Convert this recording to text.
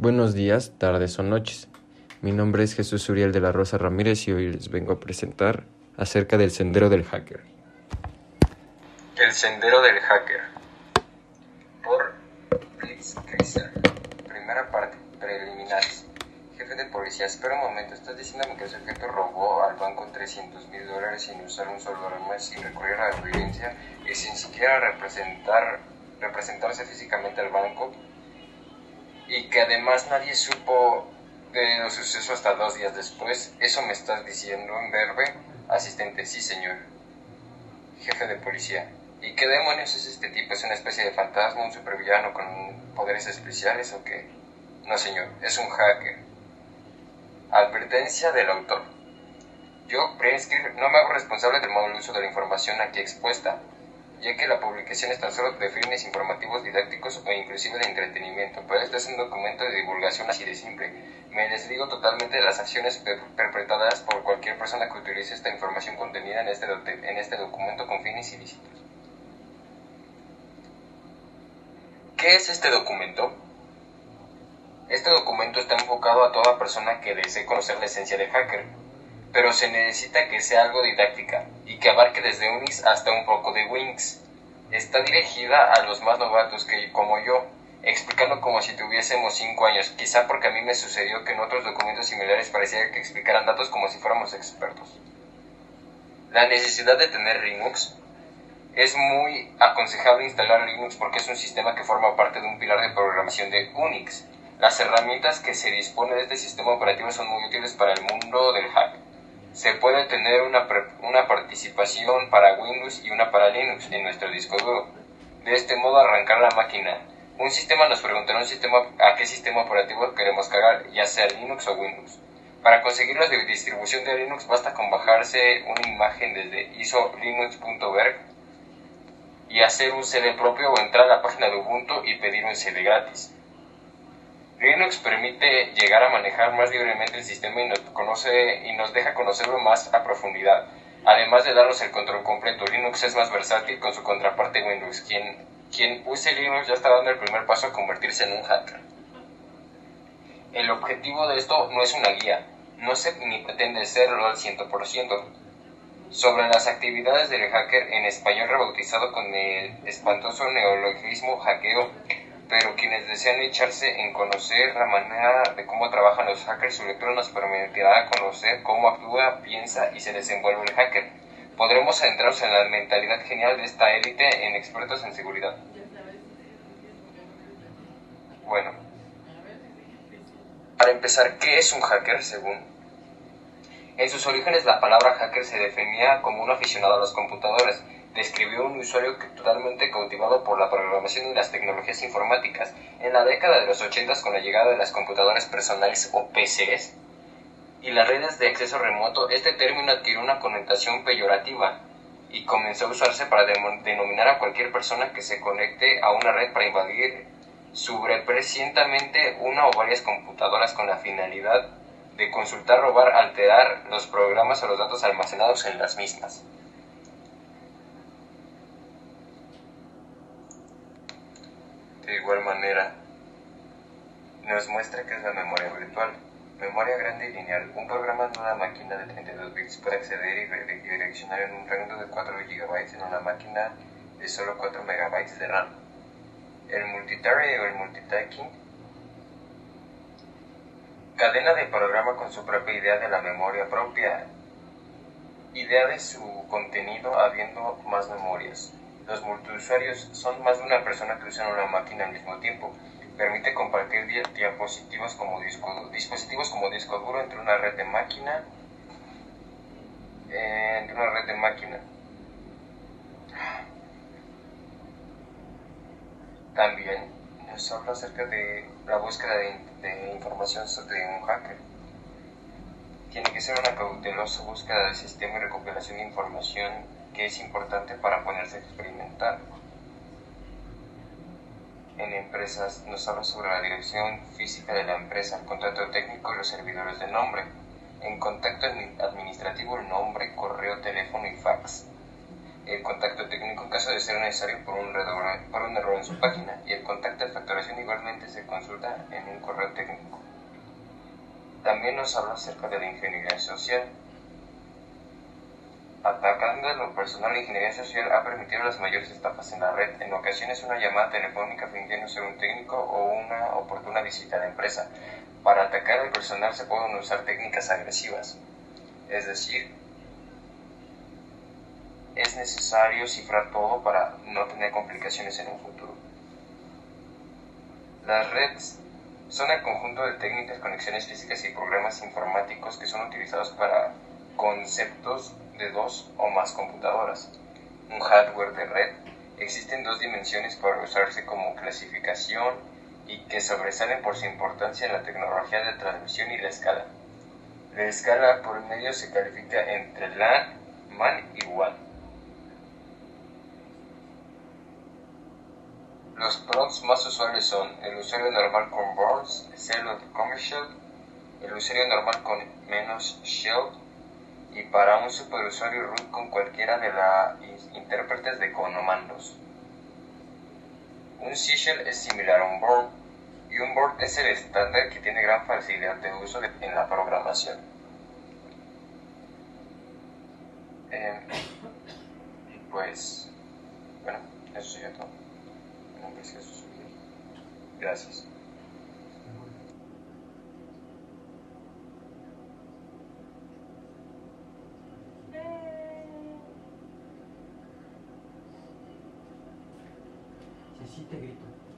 Buenos días, tardes o noches. Mi nombre es Jesús Uriel de la Rosa Ramírez y hoy les vengo a presentar acerca del Sendero del Hacker. El Sendero del Hacker por Blitz Kaiser. Primera parte, preliminares. Jefe de policía, espera un momento, ¿estás diciéndome que el sujeto robó al banco 300 mil dólares sin usar un solo arma, sin recurrir a la evidencia y sin siquiera representar, representarse físicamente al banco? Y que además nadie supo de los sucesos hasta dos días después. ¿Eso me estás diciendo en verbe? Asistente, sí señor. Jefe de policía. ¿Y qué demonios es este tipo? ¿Es una especie de fantasma, un supervillano con poderes especiales o qué? No señor, es un hacker. Advertencia del autor. Yo, Prinsky, no me hago responsable del mal uso de la información aquí expuesta, ya que la publicación es tan solo de fines informativos, didácticos o inclusive de entretenimiento, pero este es un documento de divulgación así de simple. Me desligo totalmente de las acciones perpetradas por cualquier persona que utilice esta información contenida en este, en este documento con fines ilícitos. ¿Qué es este documento? Este documento está enfocado a toda persona que desee conocer la esencia del hacker, pero se necesita que sea algo didáctica y que abarque desde Unix hasta un poco de Wings. Está dirigida a los más novatos que como yo, explicando como si tuviésemos 5 años, quizá porque a mí me sucedió que en otros documentos similares parecía que explicaran datos como si fuéramos expertos. La necesidad de tener Linux es muy aconsejable instalar Linux porque es un sistema que forma parte de un pilar de programación de Unix. Las herramientas que se dispone de este sistema operativo son muy útiles para el mundo del hack. Se puede tener una, una participación para Windows y una para Linux en nuestro disco duro. De este modo arrancar la máquina. Un sistema nos preguntará un sistema, a qué sistema operativo queremos cargar, ya sea Linux o Windows. Para conseguir la distribución de Linux basta con bajarse una imagen desde isolinux.org y hacer un CD propio o entrar a la página de Ubuntu y pedir un CD gratis. Linux permite llegar a manejar más libremente el sistema y nos, conoce, y nos deja conocerlo más a profundidad. Además de darnos el control completo, Linux es más versátil con su contraparte Windows. Quien, quien use Linux ya está dando el primer paso a convertirse en un hacker. El objetivo de esto no es una guía, no se ni pretende serlo al 100%. Sobre las actividades del hacker en español rebautizado con el espantoso neologismo hackeo, pero quienes desean echarse en conocer la manera de cómo trabajan los hackers, su lectura nos permitirá conocer cómo actúa, piensa y se desenvuelve el hacker. Podremos adentrarnos en la mentalidad genial de esta élite en expertos en seguridad. Bueno, para empezar, ¿qué es un hacker según? En sus orígenes la palabra hacker se definía como un aficionado a los computadores, describió un usuario totalmente cautivado por la programación y las tecnologías informáticas. En la década de los 80 con la llegada de las computadoras personales o PCs y las redes de acceso remoto, este término adquirió una connotación peyorativa y comenzó a usarse para denominar a cualquier persona que se conecte a una red para invadir subrepresientamente una o varias computadoras con la finalidad de consultar, robar, alterar los programas o los datos almacenados en las mismas. De igual manera, nos muestra que es la memoria virtual. Memoria grande y lineal. Un programa en una máquina de 32 bits puede acceder y redireccionar en un rango de 4 GB en una máquina de solo 4 MB de RAM. El multitare o el multitasking cadena de programa con su propia idea de la memoria propia, idea de su contenido habiendo más memorias. Los multiusuarios son más de una persona que usan una máquina al mismo tiempo. Permite compartir diapositivos como disco, dispositivos como disco duro entre una red de máquina eh, entre una red de máquina. También nos habla acerca de la búsqueda de, de información sobre un hacker. Tiene que ser una cautelosa búsqueda del sistema y recopilación de información que es importante para ponerse a experimentar. En empresas nos habla sobre la dirección física de la empresa, el contrato técnico y los servidores de nombre. En contacto administrativo el nombre, correo, teléfono y fax. el contacto técnico en caso de ser necesario por un, error, por un error en su página y el contacto de facturación igualmente se consulta en un correo técnico. También nos habla acerca de la ingeniería social. Atacando a lo personal, la ingeniería social ha permitido las mayores estafas en la red. En ocasiones una llamada telefónica fingiendo ser un técnico o una oportuna visita a la empresa. Para atacar al personal se pueden usar técnicas agresivas. Es decir, es necesario cifrar todo para no tener complicaciones en un futuro. Las redes son el conjunto de técnicas, conexiones físicas y programas informáticos que son utilizados para conceptos de dos o más computadoras. Un hardware de red existe en dos dimensiones para usarse como clasificación y que sobresalen por su importancia en la tecnología de transmisión y la escala. La escala por medio se califica entre LAN, MAN y WAN. Los prompts más usuales son el usuario normal con Celo Commercial, el usuario normal con menos shell y para un superusuario root con cualquiera de las intérpretes de comandos. Un C-shell es similar a un board y un board es el estándar que tiene gran facilidad de uso en la programación. Eh, pues, bueno, eso sería todo. Gracias. Sí, sí, te grito.